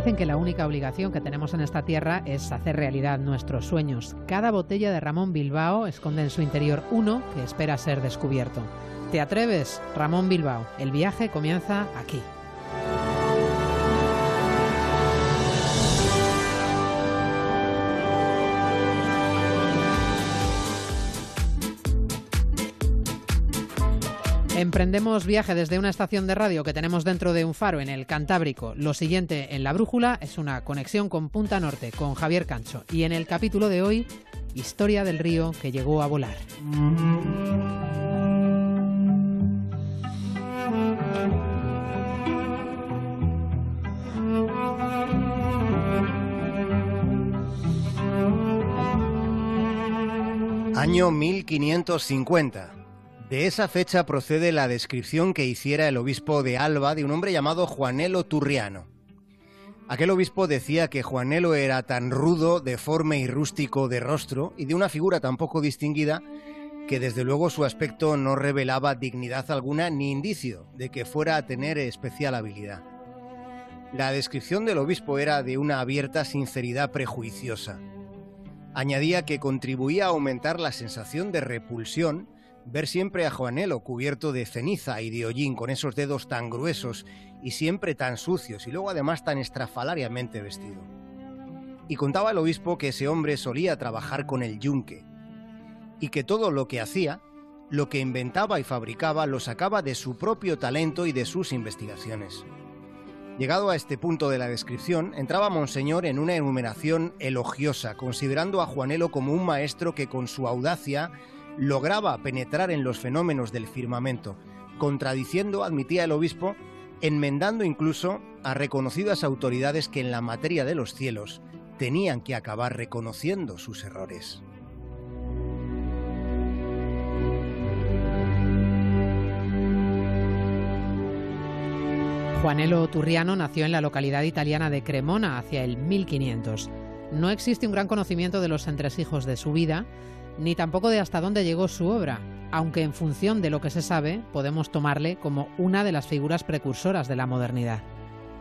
Dicen que la única obligación que tenemos en esta tierra es hacer realidad nuestros sueños. Cada botella de Ramón Bilbao esconde en su interior uno que espera ser descubierto. ¿Te atreves? Ramón Bilbao. El viaje comienza aquí. Emprendemos viaje desde una estación de radio que tenemos dentro de un faro en el Cantábrico. Lo siguiente en la brújula es una conexión con Punta Norte, con Javier Cancho. Y en el capítulo de hoy, historia del río que llegó a volar. Año 1550. De esa fecha procede la descripción que hiciera el obispo de Alba de un hombre llamado Juanelo Turriano. Aquel obispo decía que Juanelo era tan rudo, deforme y rústico de rostro y de una figura tan poco distinguida que desde luego su aspecto no revelaba dignidad alguna ni indicio de que fuera a tener especial habilidad. La descripción del obispo era de una abierta sinceridad prejuiciosa. Añadía que contribuía a aumentar la sensación de repulsión Ver siempre a Juanelo cubierto de ceniza y de hollín con esos dedos tan gruesos y siempre tan sucios y luego además tan estrafalariamente vestido. Y contaba el obispo que ese hombre solía trabajar con el yunque y que todo lo que hacía, lo que inventaba y fabricaba, lo sacaba de su propio talento y de sus investigaciones. Llegado a este punto de la descripción, entraba Monseñor en una enumeración elogiosa, considerando a Juanelo como un maestro que con su audacia lograba penetrar en los fenómenos del firmamento, contradiciendo, admitía el obispo, enmendando incluso a reconocidas autoridades que en la materia de los cielos tenían que acabar reconociendo sus errores. Juanelo Turriano nació en la localidad italiana de Cremona hacia el 1500. No existe un gran conocimiento de los entresijos de su vida, ni tampoco de hasta dónde llegó su obra, aunque en función de lo que se sabe podemos tomarle como una de las figuras precursoras de la modernidad.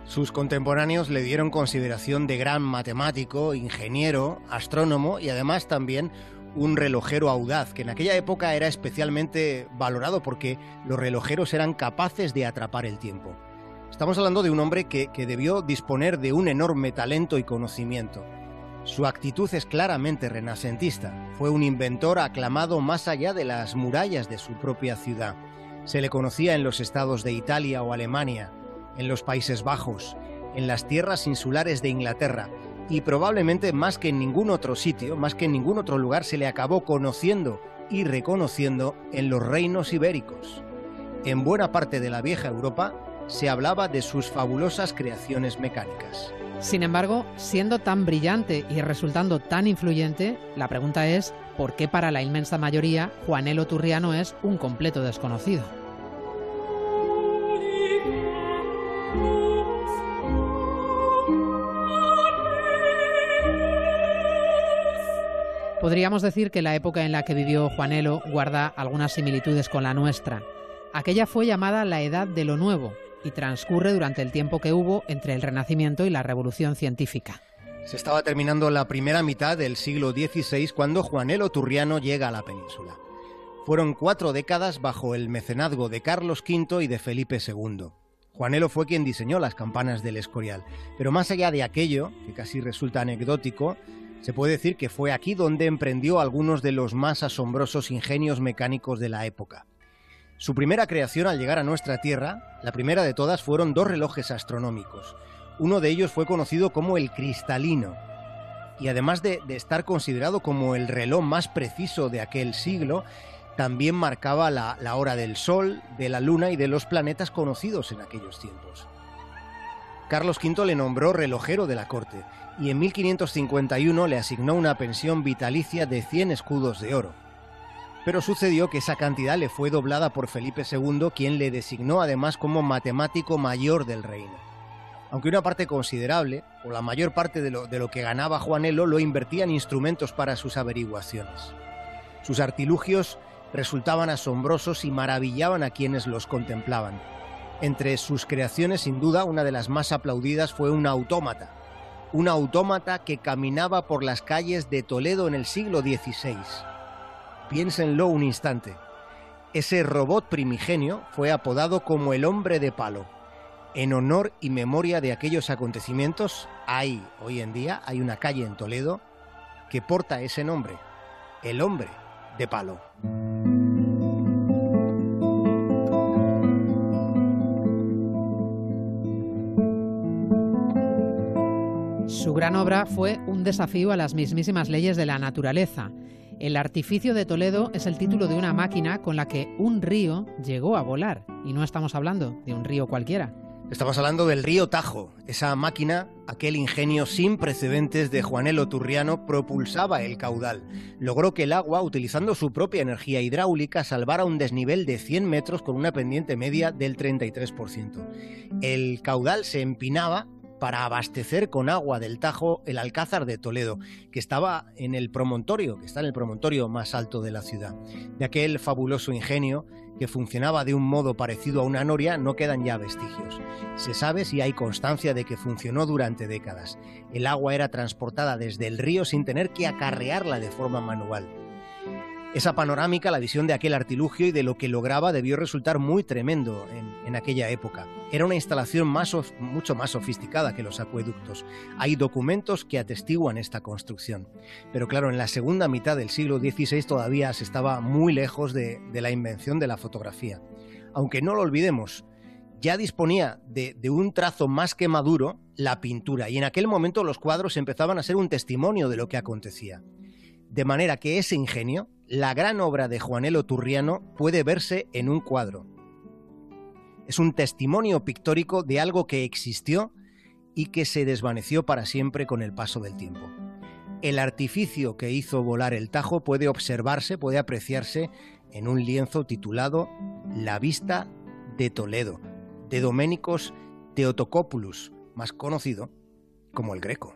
Sus contemporáneos le dieron consideración de gran matemático, ingeniero, astrónomo y además también un relojero audaz, que en aquella época era especialmente valorado porque los relojeros eran capaces de atrapar el tiempo. Estamos hablando de un hombre que, debió disponer de un enorme talento y conocimiento. Su actitud es claramente renacentista. Fue un inventor aclamado más allá de las murallas de su propia ciudad. Se le conocía en los estados de Italia o Alemania, en los Países Bajos, en las tierras insulares de Inglaterra y probablemente más que en ningún otro sitio, más que en ningún otro lugar se le acabó conociendo y reconociendo en los reinos ibéricos. En buena parte de la vieja Europa se hablaba de sus fabulosas creaciones mecánicas. Sin embargo, siendo tan brillante y resultando tan influyente, la pregunta es, ¿por qué para la inmensa mayoría Juanelo Turriano es un completo desconocido? Podríamos decir que la época en la que vivió Juanelo guarda algunas similitudes con la nuestra. Aquella fue llamada la Edad de lo Nuevo, y transcurre durante el tiempo que hubo entre el Renacimiento y la Revolución Científica. Se estaba terminando la primera mitad del siglo XVI cuando Juanelo Turriano llega a la península. Fueron cuatro décadas bajo el mecenazgo de Carlos V y de Felipe II. Juanelo fue quien diseñó las campanas del Escorial, pero más allá de aquello, que casi resulta anecdótico, se puede decir que fue aquí donde emprendió algunos de los más asombrosos ingenios mecánicos de la época. Su primera creación al llegar a nuestra Tierra, la primera de todas, fueron dos relojes astronómicos. Uno de ellos fue conocido como el cristalino, y además de, estar considerado como el reloj más preciso de aquel siglo, también marcaba la, la hora del Sol, de la Luna y de los planetas conocidos en aquellos tiempos. Carlos V le nombró relojero de la corte y en 1551 le asignó una pensión vitalicia de 100 escudos de oro. Pero sucedió que esa cantidad le fue doblada por Felipe II, quien le designó además como matemático mayor del reino. Aunque una parte considerable, o la mayor parte de lo, que ganaba Juanelo, lo invertía en instrumentos para sus averiguaciones. Sus artilugios resultaban asombrosos y maravillaban a quienes los contemplaban. Entre sus creaciones, sin duda, una de las más aplaudidas fue un autómata. Un autómata que caminaba por las calles de Toledo en el siglo XVI. Piénsenlo un instante. Ese robot primigenio fue apodado como el hombre de palo. En honor y memoria de aquellos acontecimientos, hay hoy en día hay una calle en Toledo que porta ese nombre, el hombre de palo. Su gran obra fue un desafío a las mismísimas leyes de la naturaleza. El artificio de Toledo es el título de una máquina con la que un río llegó a volar. Y no estamos hablando de un río cualquiera. Estamos hablando del río Tajo. Esa máquina, aquel ingenio sin precedentes de Juanelo Turriano, propulsaba el caudal. Logró que el agua, utilizando su propia energía hidráulica, salvara un desnivel de 100 metros con una pendiente media del 33%. El caudal se empinaba para abastecer con agua del Tajo el Alcázar de Toledo, que estaba en el promontorio, que está en el promontorio más alto de la ciudad. De aquel fabuloso ingenio que funcionaba de un modo parecido a una noria, no quedan ya vestigios. Se sabe si hay constancia de que funcionó durante décadas. El agua era transportada desde el río sin tener que acarrearla de forma manual. Esa panorámica, la visión de aquel artilugio y de lo que lograba debió resultar muy tremendo en, aquella época. Era una instalación mucho más sofisticada que los acueductos. Hay documentos que atestiguan esta construcción. Pero claro, en la segunda mitad del siglo XVI todavía se estaba muy lejos de, la invención de la fotografía. Aunque no lo olvidemos, ya disponía de, de, un trazo más que maduro la pintura y en aquel momento los cuadros empezaban a ser un testimonio de lo que acontecía. De manera que ese ingenio, la gran obra de Juanelo Turriano puede verse en un cuadro. Es un testimonio pictórico de algo que existió y que se desvaneció para siempre con el paso del tiempo. El artificio que hizo volar el Tajo puede observarse, puede apreciarse en un lienzo titulado La vista de Toledo, de Doménicos Teotocópulus, más conocido como el Greco.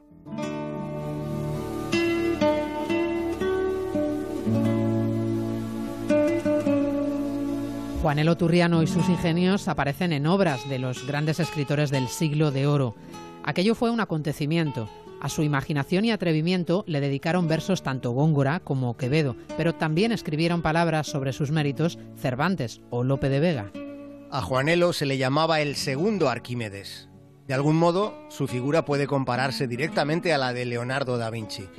Juanelo Turriano y sus ingenios aparecen en obras de los grandes escritores del siglo de oro. Aquello fue un acontecimiento. A su imaginación y atrevimiento le dedicaron versos tanto Góngora como Quevedo, pero también escribieron palabras sobre sus méritos Cervantes o Lope de Vega. A Juanelo se le llamaba el segundo Arquímedes. De algún modo, su figura puede compararse directamente a la de Leonardo da Vinci.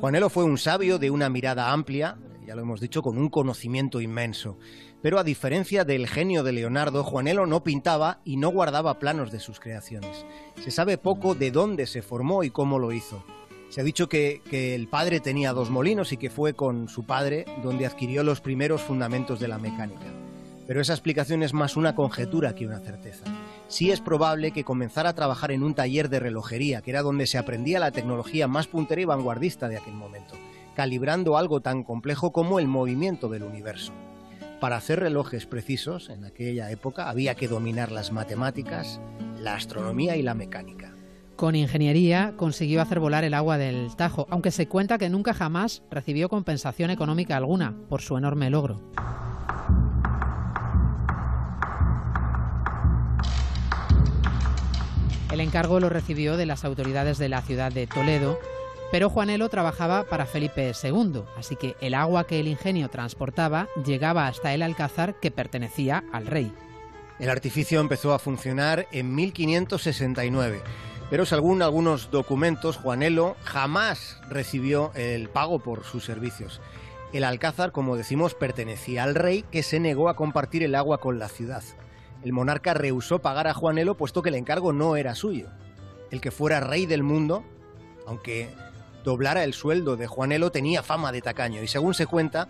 Juanelo fue un sabio de una mirada amplia, ya lo hemos dicho, con un conocimiento inmenso. Pero a diferencia del genio de Leonardo, Juanelo no pintaba y no guardaba planos de sus creaciones. Se sabe poco de dónde se formó y cómo lo hizo. Se ha dicho que, el padre tenía dos molinos y que fue con su padre donde adquirió los primeros fundamentos de la mecánica. Pero esa explicación es más una conjetura que una certeza. Sí es probable que comenzara a trabajar en un taller de relojería, que era donde se aprendía la tecnología más puntera y vanguardista de aquel momento, calibrando algo tan complejo como el movimiento del universo. Para hacer relojes precisos en aquella época había que dominar las matemáticas, la astronomía y la mecánica. Con ingeniería consiguió hacer volar el agua del Tajo, aunque se cuenta que nunca jamás recibió compensación económica alguna por su enorme logro. El encargo lo recibió de las autoridades de la ciudad de Toledo pero Juanelo trabajaba para Felipe II, así que el agua que el ingenio transportaba llegaba hasta el alcázar que pertenecía al rey. El artificio empezó a funcionar en 1569, pero según algunos documentos, Juanelo jamás recibió el pago por sus servicios. El alcázar, como decimos, pertenecía al rey que se negó a compartir el agua con la ciudad. El monarca rehusó pagar a Juanelo puesto que el encargo no era suyo. El que fuera rey del mundo, aunque doblara el sueldo de Juanelo tenía fama de tacaño y según se cuenta,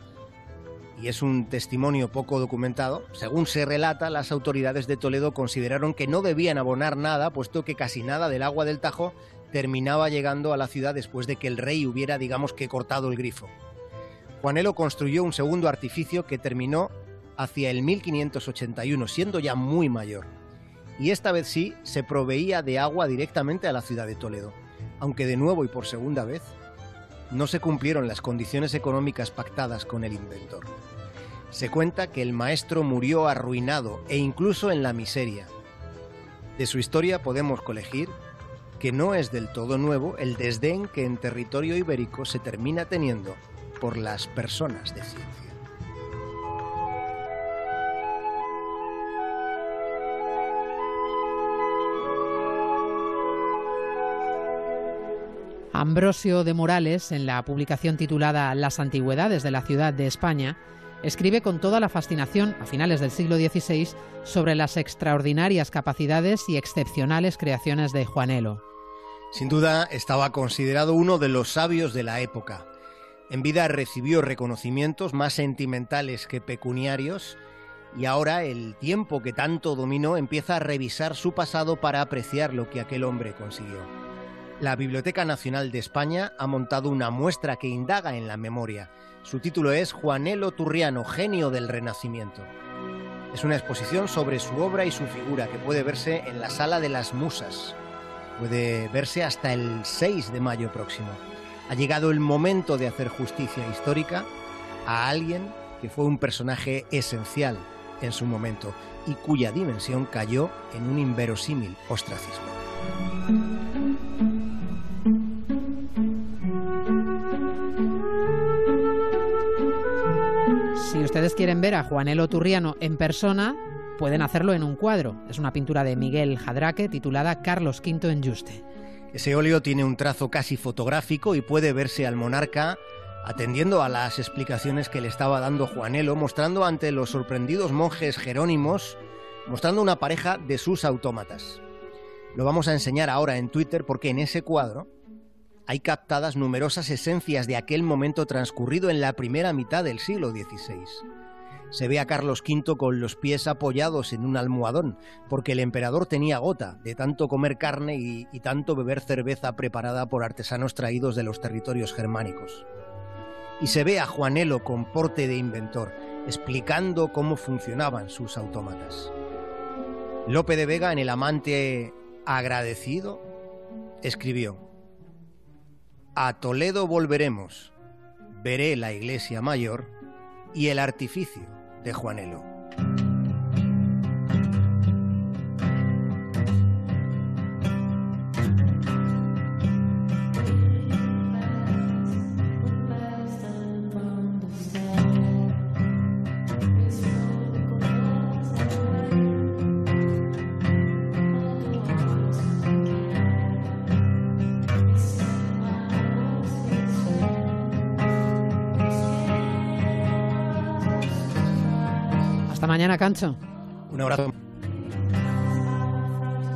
y es un testimonio poco documentado, según se relata, las autoridades de Toledo consideraron que no debían abonar nada, puesto que casi nada del agua del Tajo terminaba llegando a la ciudad después de que el rey hubiera, digamos que, cortado el grifo. Juanelo construyó un segundo artificio que terminó hacia el 1581, siendo ya muy mayor. Y esta vez sí se proveía de agua directamente a la ciudad de Toledo aunque de nuevo y por segunda vez, no se cumplieron las condiciones económicas pactadas con el inventor. Se cuenta que el maestro murió arruinado e incluso en la miseria, De su historia podemos colegir que no es del todo nuevo el desdén que en territorio ibérico se termina teniendo por las personas de ciencia. Ambrosio de Morales, en la publicación titulada Las antigüedades de la ciudad de España, escribe con toda la fascinación, a finales del siglo XVI, sobre las extraordinarias capacidades y excepcionales creaciones de Juanelo. Sin duda, estaba considerado uno de los sabios de la época. En vida recibió reconocimientos más sentimentales que pecuniarios y ahora el tiempo que tanto dominó empieza a revisar su pasado para apreciar lo que aquel hombre consiguió. La Biblioteca Nacional de España ha montado una muestra que indaga en la memoria. Su título es Juanelo Turriano, genio del Renacimiento. Es una exposición sobre su obra y su figura que puede verse en la Sala de las Musas. Puede verse hasta el 6 de mayo próximo. Ha llegado el momento de hacer justicia histórica a alguien que fue un personaje esencial en su momento y cuya dimensión cayó en un inverosímil ostracismo. Si ustedes quieren ver a Juanelo Turriano en persona, pueden hacerlo en un cuadro. Es una pintura de Miguel Jadraque titulada Carlos V en Juste. Ese óleo tiene un trazo casi fotográfico y puede verse al monarca atendiendo a las explicaciones que le estaba dando Juanelo, mostrando ante los sorprendidos monjes jerónimos, mostrando una pareja de sus autómatas. Lo vamos a enseñar ahora en Twitter porque en ese cuadro hay captadas numerosas esencias de aquel momento transcurrido en la primera mitad del siglo XVI. Se ve a Carlos V con los pies apoyados en un almohadón, porque el emperador tenía gota de tanto comer carne y, tanto beber cerveza preparada por artesanos traídos de los territorios germánicos. Y se ve a Juanelo con porte de inventor, explicando cómo funcionaban sus autómatas. Lope de Vega, en El amante agradecido, escribió, A Toledo volveremos, veré la iglesia mayor y el artificio de Juanelo. Mañana, Cancho. Un abrazo.